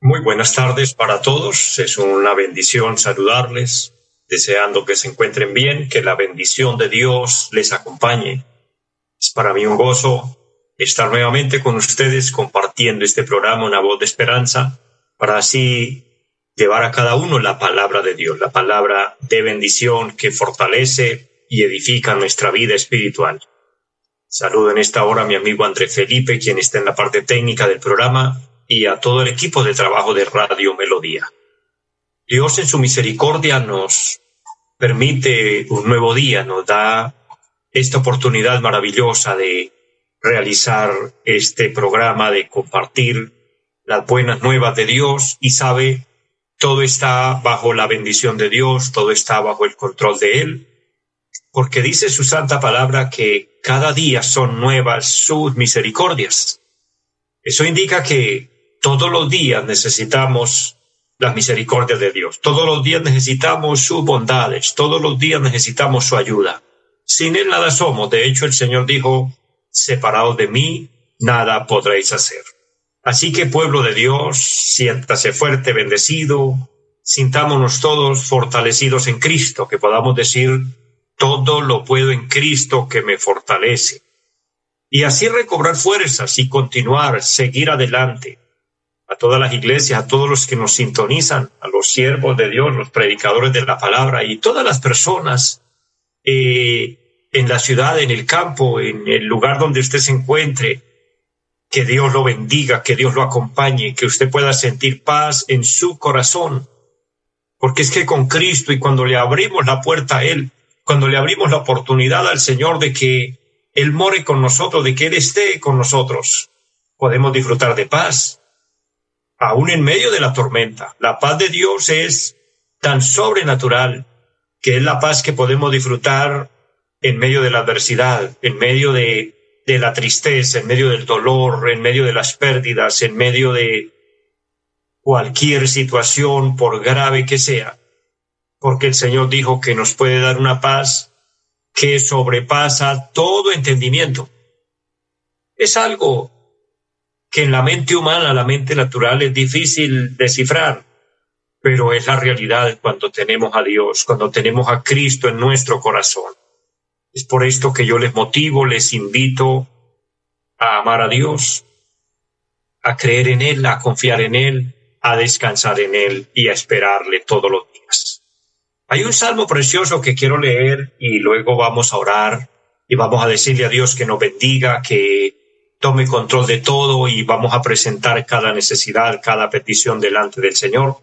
Muy buenas tardes para todos. Es una bendición saludarles, deseando que se encuentren bien, que la bendición de Dios les acompañe. Es para mí un gozo estar nuevamente con ustedes compartiendo este programa, una voz de esperanza, para así llevar a cada uno la palabra de Dios, la palabra de bendición que fortalece y edifica nuestra vida espiritual. Saludo en esta hora a mi amigo André Felipe, quien está en la parte técnica del programa, y a todo el equipo de trabajo de Radio Melodía. Dios en su misericordia nos permite un nuevo día, nos da esta oportunidad maravillosa de realizar este programa, de compartir las buenas nuevas de Dios y sabe, todo está bajo la bendición de Dios, todo está bajo el control de Él, porque dice su santa palabra que cada día son nuevas sus misericordias. Eso indica que todos los días necesitamos la misericordia de Dios. Todos los días necesitamos sus bondades. Todos los días necesitamos su ayuda. Sin Él nada somos. De hecho, el Señor dijo, separados de mí, nada podréis hacer. Así que pueblo de Dios, siéntase fuerte, bendecido, sintámonos todos fortalecidos en Cristo, que podamos decir, todo lo puedo en Cristo que me fortalece. Y así recobrar fuerzas y continuar, seguir adelante, a todas las iglesias, a todos los que nos sintonizan, a los siervos de Dios, los predicadores de la palabra y todas las personas eh, en la ciudad, en el campo, en el lugar donde usted se encuentre. Que Dios lo bendiga, que Dios lo acompañe, que usted pueda sentir paz en su corazón. Porque es que con Cristo y cuando le abrimos la puerta a Él, cuando le abrimos la oportunidad al Señor de que Él more con nosotros, de que Él esté con nosotros, podemos disfrutar de paz, aún en medio de la tormenta. La paz de Dios es tan sobrenatural que es la paz que podemos disfrutar en medio de la adversidad, en medio de, de la tristeza, en medio del dolor, en medio de las pérdidas, en medio de cualquier situación, por grave que sea, porque el Señor dijo que nos puede dar una paz que sobrepasa todo entendimiento. Es algo que en la mente humana, la mente natural es difícil descifrar, pero es la realidad cuando tenemos a Dios, cuando tenemos a Cristo en nuestro corazón. Es por esto que yo les motivo, les invito a amar a Dios, a creer en Él, a confiar en Él, a descansar en Él y a esperarle todos los días. Hay un salmo precioso que quiero leer y luego vamos a orar y vamos a decirle a Dios que nos bendiga, que tome control de todo y vamos a presentar cada necesidad, cada petición delante del Señor.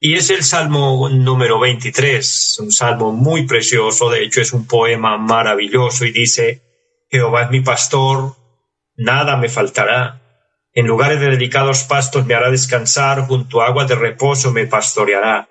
Y es el Salmo número 23, un salmo muy precioso, de hecho es un poema maravilloso y dice, Jehová es mi pastor, nada me faltará. En lugares de delicados pastos me hará descansar, junto a aguas de reposo me pastoreará.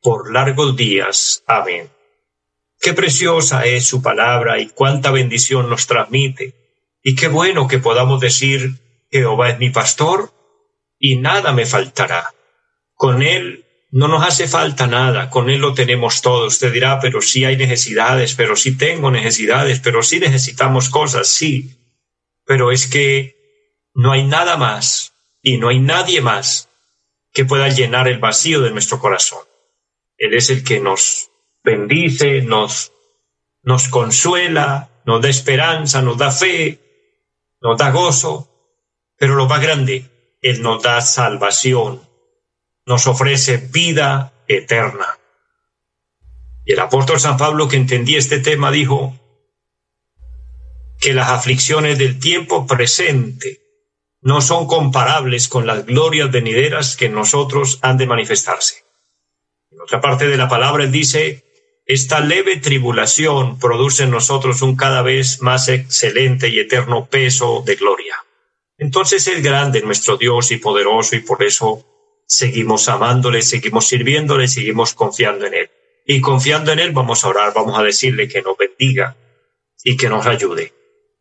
por largos días. Amén. Qué preciosa es su palabra y cuánta bendición nos transmite. Y qué bueno que podamos decir, Jehová es mi pastor y nada me faltará. Con Él no nos hace falta nada, con Él lo tenemos todo. Usted dirá, pero sí hay necesidades, pero sí tengo necesidades, pero sí necesitamos cosas, sí. Pero es que no hay nada más y no hay nadie más que pueda llenar el vacío de nuestro corazón. Él es el que nos bendice, nos, nos consuela, nos da esperanza, nos da fe, nos da gozo, pero lo más grande Él nos da salvación, nos ofrece vida eterna. Y el apóstol San Pablo que entendía este tema dijo que las aflicciones del tiempo presente no son comparables con las glorias venideras que en nosotros han de manifestarse. En otra parte de la palabra él dice, esta leve tribulación produce en nosotros un cada vez más excelente y eterno peso de gloria. Entonces es grande nuestro Dios y poderoso y por eso seguimos amándole, seguimos sirviéndole, seguimos confiando en Él. Y confiando en Él vamos a orar, vamos a decirle que nos bendiga y que nos ayude.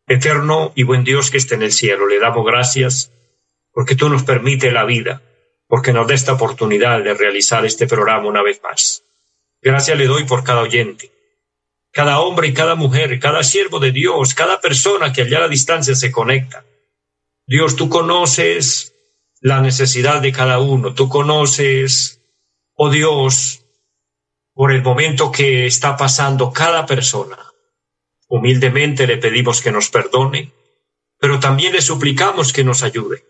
Eterno y buen Dios que esté en el cielo, le damos gracias porque tú nos permites la vida, porque nos da esta oportunidad de realizar este programa una vez más. Gracias le doy por cada oyente, cada hombre y cada mujer, cada siervo de Dios, cada persona que allá a la distancia se conecta. Dios, tú conoces la necesidad de cada uno, tú conoces, oh Dios, por el momento que está pasando cada persona. Humildemente le pedimos que nos perdone, pero también le suplicamos que nos ayude,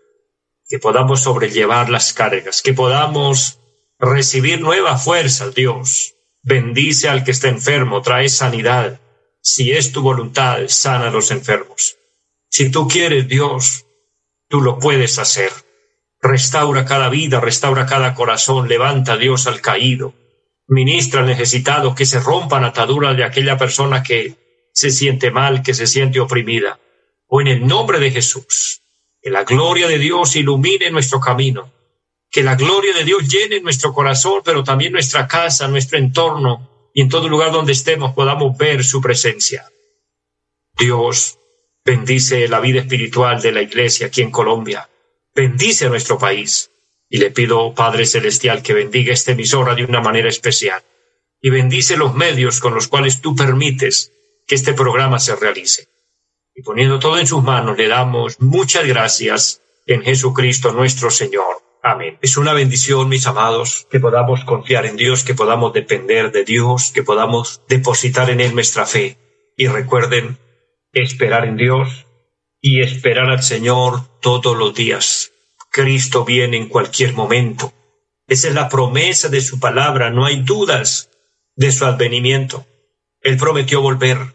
que podamos sobrellevar las cargas, que podamos recibir nueva fuerza, Dios. Bendice al que está enfermo, trae sanidad. Si es tu voluntad, sana a los enfermos. Si tú quieres, Dios, tú lo puedes hacer. Restaura cada vida, restaura cada corazón, levanta, Dios, al caído. Ministra al necesitado, que se rompan ataduras de aquella persona que se siente mal, que se siente oprimida. O en el nombre de Jesús, que la gloria de Dios ilumine nuestro camino, que la gloria de Dios llene nuestro corazón, pero también nuestra casa, nuestro entorno y en todo lugar donde estemos podamos ver su presencia. Dios bendice la vida espiritual de la iglesia aquí en Colombia, bendice nuestro país y le pido, Padre Celestial, que bendiga esta emisora de una manera especial y bendice los medios con los cuales tú permites que este programa se realice. Y poniendo todo en sus manos, le damos muchas gracias en Jesucristo nuestro Señor. Amén. Es una bendición, mis amados, que podamos confiar en Dios, que podamos depender de Dios, que podamos depositar en Él nuestra fe. Y recuerden esperar en Dios y esperar al Señor todos los días. Cristo viene en cualquier momento. Esa es la promesa de su palabra, no hay dudas de su advenimiento. Él prometió volver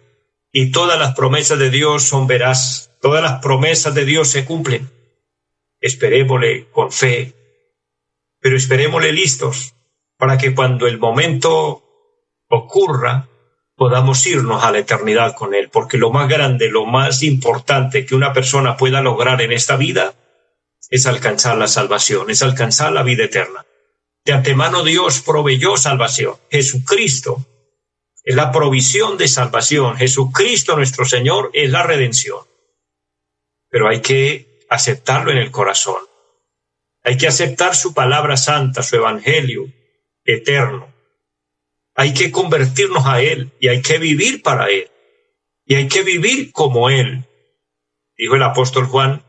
y todas las promesas de Dios son veraz, todas las promesas de Dios se cumplen. Esperémosle con fe, pero esperémosle listos para que cuando el momento ocurra podamos irnos a la eternidad con Él, porque lo más grande, lo más importante que una persona pueda lograr en esta vida es alcanzar la salvación, es alcanzar la vida eterna. De antemano Dios proveyó salvación. Jesucristo es la provisión de salvación. Jesucristo nuestro Señor es la redención. Pero hay que aceptarlo en el corazón. Hay que aceptar su palabra santa, su evangelio eterno. Hay que convertirnos a Él y hay que vivir para Él. Y hay que vivir como Él. Dijo el apóstol Juan,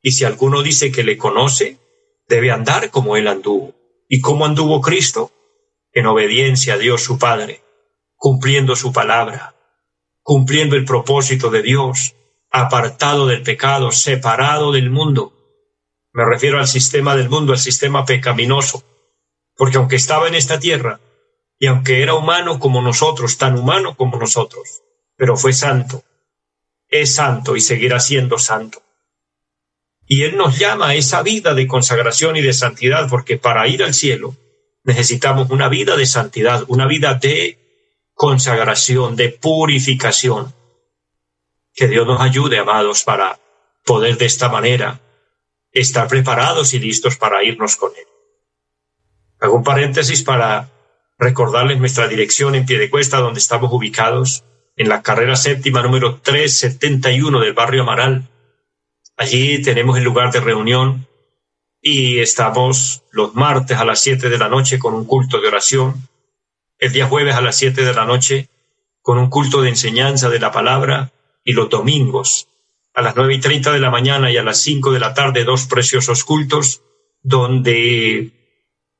y si alguno dice que le conoce, debe andar como Él anduvo. ¿Y cómo anduvo Cristo? En obediencia a Dios su Padre cumpliendo su palabra, cumpliendo el propósito de Dios, apartado del pecado, separado del mundo. Me refiero al sistema del mundo, al sistema pecaminoso, porque aunque estaba en esta tierra, y aunque era humano como nosotros, tan humano como nosotros, pero fue santo, es santo y seguirá siendo santo. Y Él nos llama a esa vida de consagración y de santidad, porque para ir al cielo necesitamos una vida de santidad, una vida de consagración, de purificación. Que Dios nos ayude, amados, para poder de esta manera estar preparados y listos para irnos con Él. Hago un paréntesis para recordarles nuestra dirección en pie de cuesta donde estamos ubicados, en la carrera séptima número 371 del barrio Amaral. Allí tenemos el lugar de reunión y estamos los martes a las siete de la noche con un culto de oración el día jueves a las siete de la noche con un culto de enseñanza de la palabra y los domingos a las nueve y treinta de la mañana y a las cinco de la tarde dos preciosos cultos donde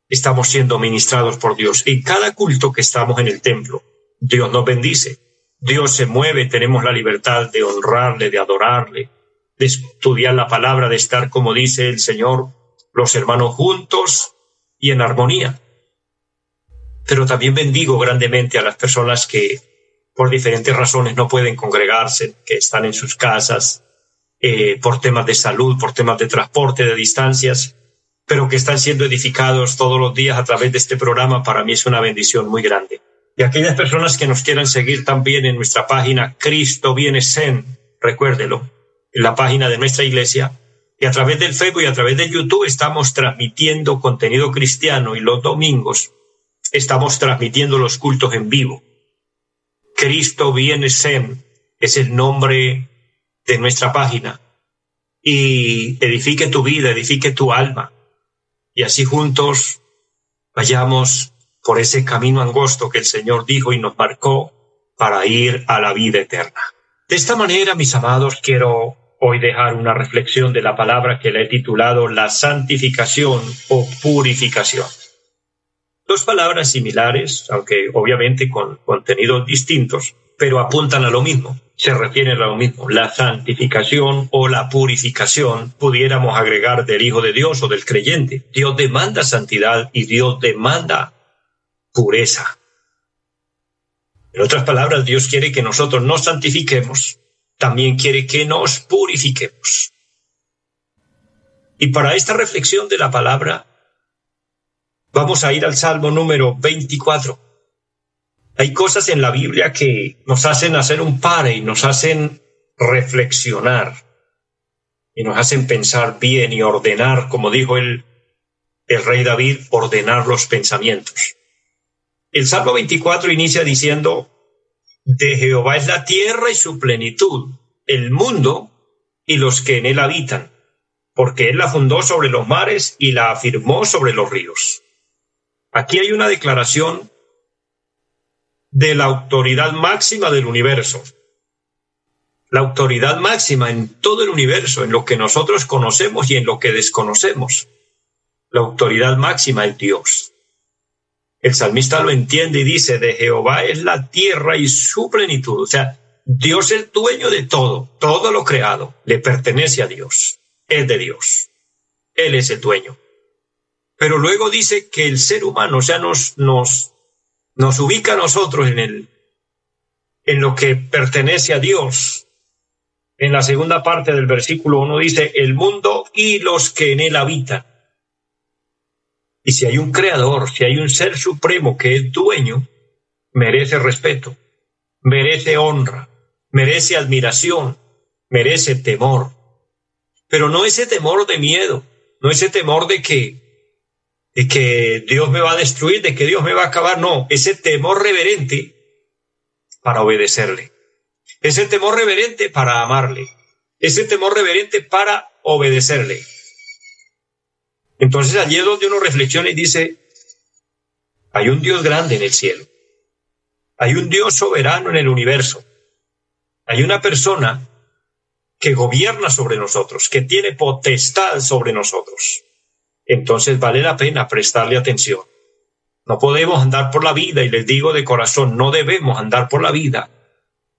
estamos siendo ministrados por Dios. En cada culto que estamos en el templo, Dios nos bendice. Dios se mueve, tenemos la libertad de honrarle, de adorarle, de estudiar la palabra, de estar, como dice el Señor, los hermanos juntos y en armonía. Pero también bendigo grandemente a las personas que por diferentes razones no pueden congregarse, que están en sus casas, eh, por temas de salud, por temas de transporte, de distancias, pero que están siendo edificados todos los días a través de este programa, para mí es una bendición muy grande. Y aquellas personas que nos quieran seguir también en nuestra página Cristo Viene Sen, recuérdelo, en la página de nuestra iglesia, y a través del Facebook y a través de YouTube estamos transmitiendo contenido cristiano y los domingos estamos transmitiendo los cultos en vivo. Cristo viene Sem es el nombre de nuestra página y edifique tu vida, edifique tu alma y así juntos vayamos por ese camino angosto que el Señor dijo y nos marcó para ir a la vida eterna. De esta manera, mis amados, quiero hoy dejar una reflexión de la palabra que le he titulado la santificación o purificación. Dos palabras similares, aunque obviamente con contenidos distintos, pero apuntan a lo mismo, se refieren a lo mismo, la santificación o la purificación, pudiéramos agregar del Hijo de Dios o del creyente. Dios demanda santidad y Dios demanda pureza. En otras palabras, Dios quiere que nosotros nos santifiquemos también quiere que nos purifiquemos. Y para esta reflexión de la palabra, vamos a ir al Salmo número 24. Hay cosas en la Biblia que nos hacen hacer un pare y nos hacen reflexionar y nos hacen pensar bien y ordenar, como dijo el, el rey David, ordenar los pensamientos. El Salmo 24 inicia diciendo, de Jehová es la tierra y su plenitud, el mundo y los que en él habitan, porque él la fundó sobre los mares y la afirmó sobre los ríos. Aquí hay una declaración de la autoridad máxima del universo. La autoridad máxima en todo el universo, en lo que nosotros conocemos y en lo que desconocemos. La autoridad máxima es Dios. El salmista lo entiende y dice, de Jehová es la tierra y su plenitud. O sea, Dios es dueño de todo, todo lo creado le pertenece a Dios, es de Dios. Él es el dueño. Pero luego dice que el ser humano, sea, nos, nos, nos ubica a nosotros en el, en lo que pertenece a Dios. En la segunda parte del versículo uno dice, el mundo y los que en él habitan. Y si hay un creador, si hay un ser supremo que es dueño, merece respeto, merece honra, merece admiración, merece temor. Pero no ese temor de miedo, no ese temor de que, de que Dios me va a destruir, de que Dios me va a acabar, no, ese temor reverente para obedecerle, ese temor reverente para amarle, ese temor reverente para obedecerle. Entonces allí es donde uno reflexiona y dice, hay un Dios grande en el cielo, hay un Dios soberano en el universo, hay una persona que gobierna sobre nosotros, que tiene potestad sobre nosotros. Entonces vale la pena prestarle atención. No podemos andar por la vida, y les digo de corazón, no debemos andar por la vida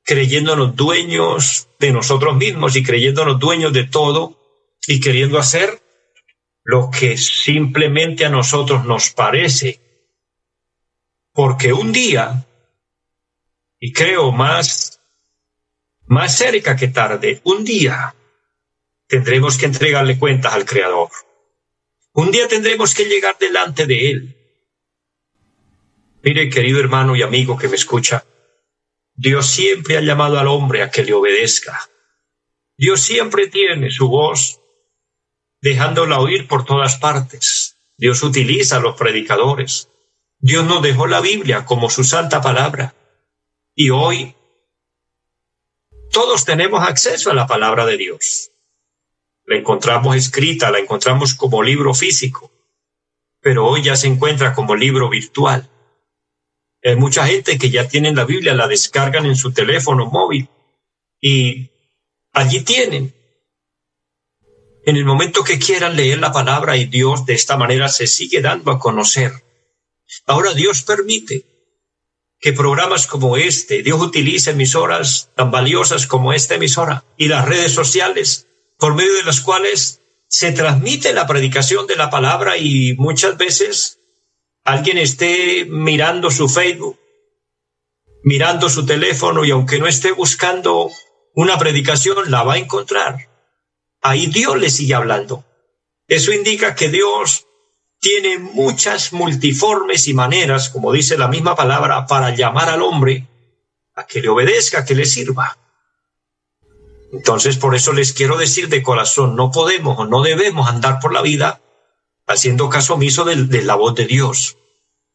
creyéndonos dueños de nosotros mismos y creyéndonos dueños de todo y queriendo hacer lo que simplemente a nosotros nos parece. Porque un día, y creo más, más cerca que tarde, un día tendremos que entregarle cuentas al Creador. Un día tendremos que llegar delante de Él. Mire, querido hermano y amigo que me escucha, Dios siempre ha llamado al hombre a que le obedezca. Dios siempre tiene su voz dejándola oír por todas partes. Dios utiliza a los predicadores. Dios nos dejó la Biblia como su santa palabra. Y hoy todos tenemos acceso a la palabra de Dios. La encontramos escrita, la encontramos como libro físico, pero hoy ya se encuentra como libro virtual. Hay mucha gente que ya tienen la Biblia, la descargan en su teléfono móvil y allí tienen en el momento que quieran leer la palabra y Dios de esta manera se sigue dando a conocer. Ahora Dios permite que programas como este, Dios utilice emisoras tan valiosas como esta emisora y las redes sociales, por medio de las cuales se transmite la predicación de la palabra y muchas veces alguien esté mirando su Facebook, mirando su teléfono y aunque no esté buscando una predicación, la va a encontrar. Ahí Dios le sigue hablando. Eso indica que Dios tiene muchas multiformes y maneras, como dice la misma palabra, para llamar al hombre a que le obedezca, que le sirva. Entonces, por eso les quiero decir de corazón, no podemos o no debemos andar por la vida haciendo caso omiso de, la voz de Dios,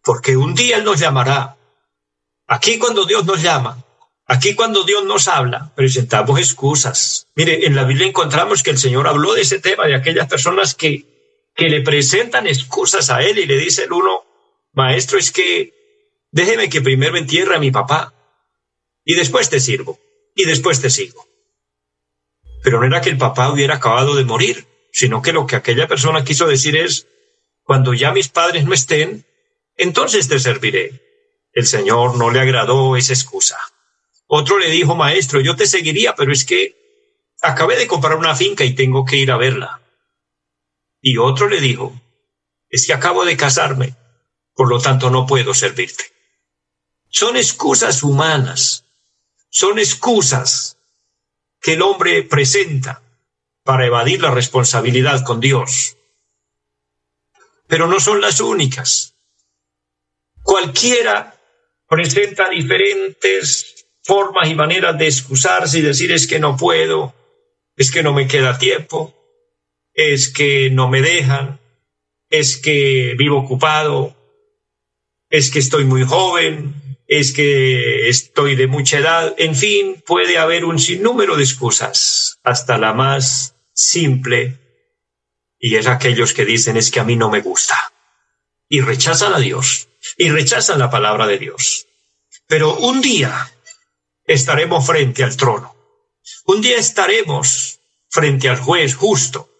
porque un día Él nos llamará. Aquí cuando Dios nos llama, aquí cuando Dios nos habla, presentamos excusas. Mire, en la Biblia encontramos que el Señor habló de ese tema, de aquellas personas que que le presentan excusas a él y le dice el uno, maestro, es que déjeme que primero entierre a mi papá y después te sirvo y después te sigo. Pero no era que el papá hubiera acabado de morir, sino que lo que aquella persona quiso decir es, cuando ya mis padres no estén, entonces te serviré. El Señor no le agradó esa excusa. Otro le dijo, maestro, yo te seguiría, pero es que acabé de comprar una finca y tengo que ir a verla. Y otro le dijo, es que acabo de casarme, por lo tanto no puedo servirte. Son excusas humanas, son excusas que el hombre presenta para evadir la responsabilidad con Dios. Pero no son las únicas. Cualquiera presenta diferentes formas y maneras de excusarse y decir es que no puedo, es que no me queda tiempo, es que no me dejan, es que vivo ocupado, es que estoy muy joven, es que estoy de mucha edad, en fin, puede haber un sinnúmero de excusas, hasta la más simple, y es aquellos que dicen es que a mí no me gusta, y rechazan a Dios, y rechazan la palabra de Dios. Pero un día estaremos frente al trono, un día estaremos frente al juez justo,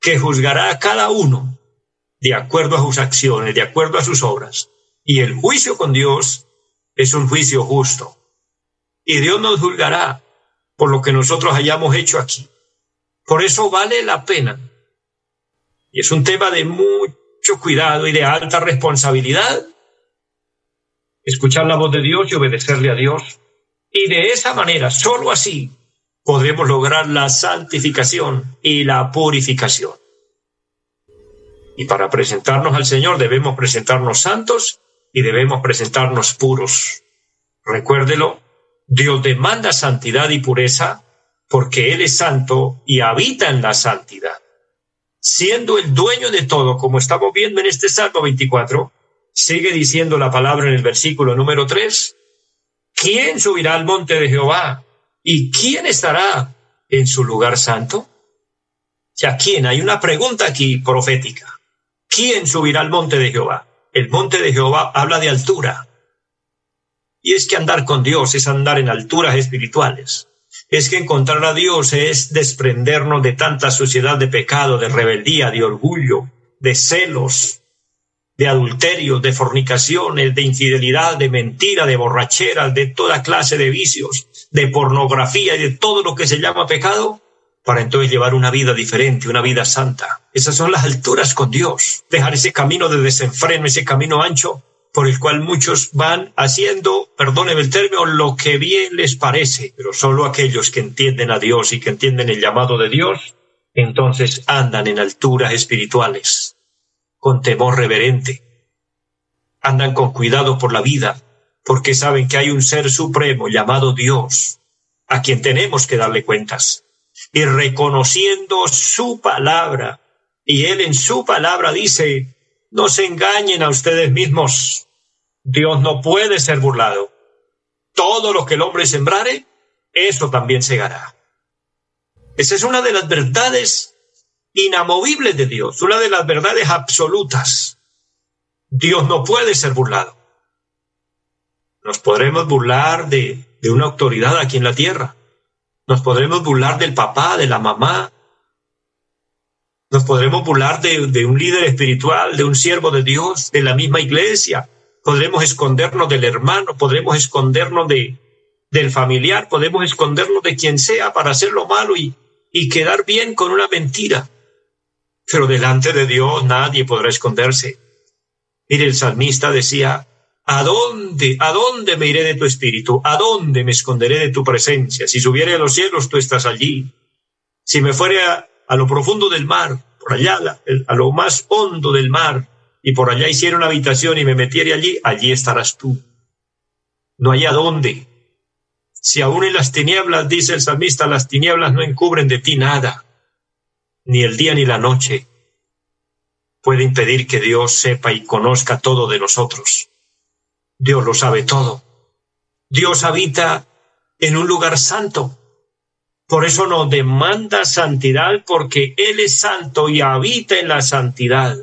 que juzgará a cada uno de acuerdo a sus acciones, de acuerdo a sus obras. Y el juicio con Dios es un juicio justo. Y Dios nos juzgará por lo que nosotros hayamos hecho aquí. Por eso vale la pena. Y es un tema de mucho cuidado y de alta responsabilidad. Escuchar la voz de Dios y obedecerle a Dios. Y de esa manera, solo así, podremos lograr la santificación y la purificación. Y para presentarnos al Señor debemos presentarnos santos y debemos presentarnos puros. Recuérdelo, Dios demanda santidad y pureza porque Él es santo y habita en la santidad. Siendo el dueño de todo, como estamos viendo en este Salmo 24, sigue diciendo la palabra en el versículo número 3, ¿quién subirá al monte de Jehová? ¿Y quién estará en su lugar santo? Ya, ¿quién? Hay una pregunta aquí profética. ¿Quién subirá al monte de Jehová? El monte de Jehová habla de altura. Y es que andar con Dios es andar en alturas espirituales. Es que encontrar a Dios es desprendernos de tanta suciedad de pecado, de rebeldía, de orgullo, de celos, de adulterios, de fornicaciones, de infidelidad, de mentira, de borracheras, de toda clase de vicios, de pornografía y de todo lo que se llama pecado, para entonces llevar una vida diferente, una vida santa. Esas son las alturas con Dios. Dejar ese camino de desenfreno, ese camino ancho por el cual muchos van haciendo, perdóneme el término, lo que bien les parece, pero solo aquellos que entienden a Dios y que entienden el llamado de Dios, entonces andan en alturas espirituales con temor reverente. Andan con cuidado por la vida, porque saben que hay un ser supremo llamado Dios, a quien tenemos que darle cuentas. Y reconociendo su palabra, y él en su palabra dice, no se engañen a ustedes mismos. Dios no puede ser burlado. Todo lo que el hombre sembrare, eso también segará. Esa es una de las verdades inamovibles de Dios, una de las verdades absolutas. Dios no puede ser burlado. Nos podremos burlar de, de una autoridad aquí en la tierra. Nos podremos burlar del papá, de la mamá. Nos podremos burlar de, un líder espiritual, de un siervo de Dios, de la misma iglesia. Podremos escondernos del hermano, podremos escondernos de, del familiar, podemos escondernos de quien sea para hacer lo malo y, y quedar bien con una mentira. pero delante de Dios nadie podrá esconderse. Mire, el salmista decía, ¿A dónde, a dónde me iré de tu espíritu? ¿A dónde me esconderé de tu presencia? Si subiere a los cielos, tú estás allí. Si me fuere a, lo profundo del mar, por allá, a lo más hondo del mar, y por allá hiciera una habitación y me metiere allí, allí estarás tú. No hay a dónde. Si aún en las tinieblas, dice el salmista, las tinieblas no encubren de ti nada, ni el día ni la noche puede impedir que Dios sepa y conozca todo de nosotros. Dios lo sabe todo. Dios habita en un lugar santo. Por eso nos demanda santidad porque Él es santo y habita en la santidad.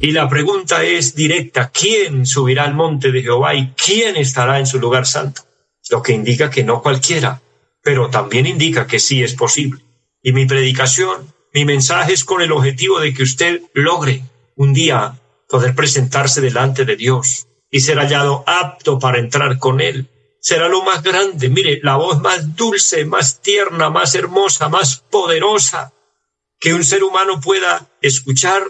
Y la pregunta es directa, ¿quién subirá al monte de Jehová y quién estará en su lugar santo? Lo que indica que no cualquiera, pero también indica que sí es posible. Y mi predicación, mi mensaje es con el objetivo de que usted logre un día poder presentarse delante de Dios y ser hallado apto para entrar con Él. Será lo más grande. Mire, la voz más dulce, más tierna, más hermosa, más poderosa que un ser humano pueda escuchar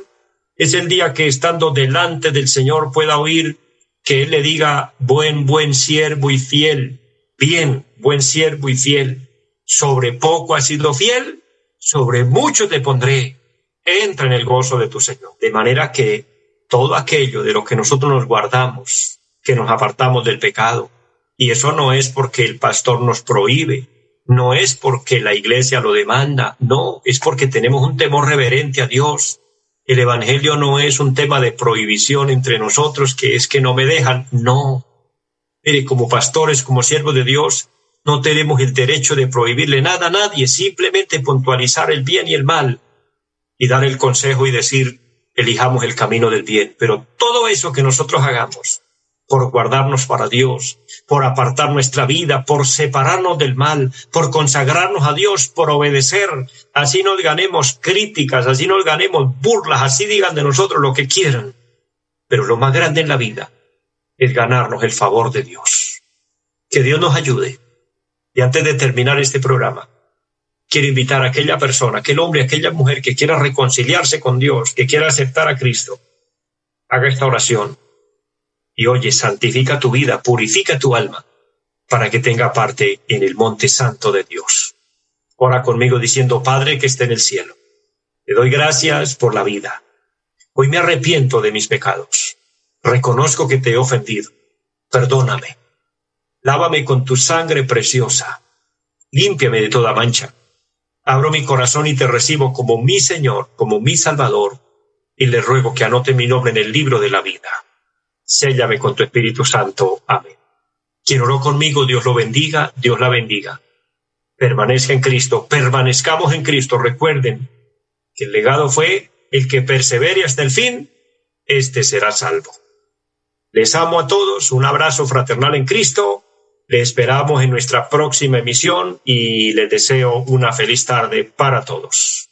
es el día que estando delante del Señor pueda oír que Él le diga, buen, buen siervo y fiel, bien, buen siervo y fiel, sobre poco has sido fiel, sobre mucho te pondré, entra en el gozo de tu Señor. De manera que todo aquello de lo que nosotros nos guardamos, que nos apartamos del pecado. Y eso no es porque el pastor nos prohíbe, no es porque la iglesia lo demanda, no, es porque tenemos un temor reverente a Dios. El Evangelio no es un tema de prohibición entre nosotros, que es que no me dejan, no. Mire, como pastores, como siervos de Dios, no tenemos el derecho de prohibirle nada a nadie, simplemente puntualizar el bien y el mal y dar el consejo y decir, elijamos el camino del bien. Pero todo eso que nosotros hagamos, por guardarnos para Dios, por apartar nuestra vida, por separarnos del mal, por consagrarnos a Dios, por obedecer, así nos ganemos críticas, así nos ganemos burlas, así digan de nosotros lo que quieran. Pero lo más grande en la vida es ganarnos el favor de Dios. Que Dios nos ayude. Y antes de terminar este programa, quiero invitar a aquella persona, aquel hombre, aquella mujer que quiera reconciliarse con Dios, que quiera aceptar a Cristo, haga esta oración. Y oye, santifica tu vida, purifica tu alma, para que tenga parte en el monte santo de Dios. Ora conmigo diciendo, Padre que esté en el cielo, te doy gracias por la vida. Hoy me arrepiento de mis pecados. Reconozco que te he ofendido. Perdóname. Lávame con tu sangre preciosa. Límpiame de toda mancha Abro mi corazón y te recibo como mi Señor, como mi Salvador, y le ruego que anote mi nombre en el libro de la vida. Séllame con tu Espíritu Santo. Amén. Quien oró conmigo, Dios lo bendiga, Dios la bendiga. Permanezca en Cristo, permanezcamos en Cristo. Recuerden que el legado fue el que persevere hasta el fin, este será salvo. Les amo a todos, un abrazo fraternal en Cristo le esperamos en nuestra próxima emisión y les deseo una feliz tarde para todos.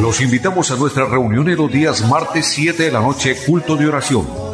Los invitamos a nuestra reunión en los días martes 7 de la noche, culto de oración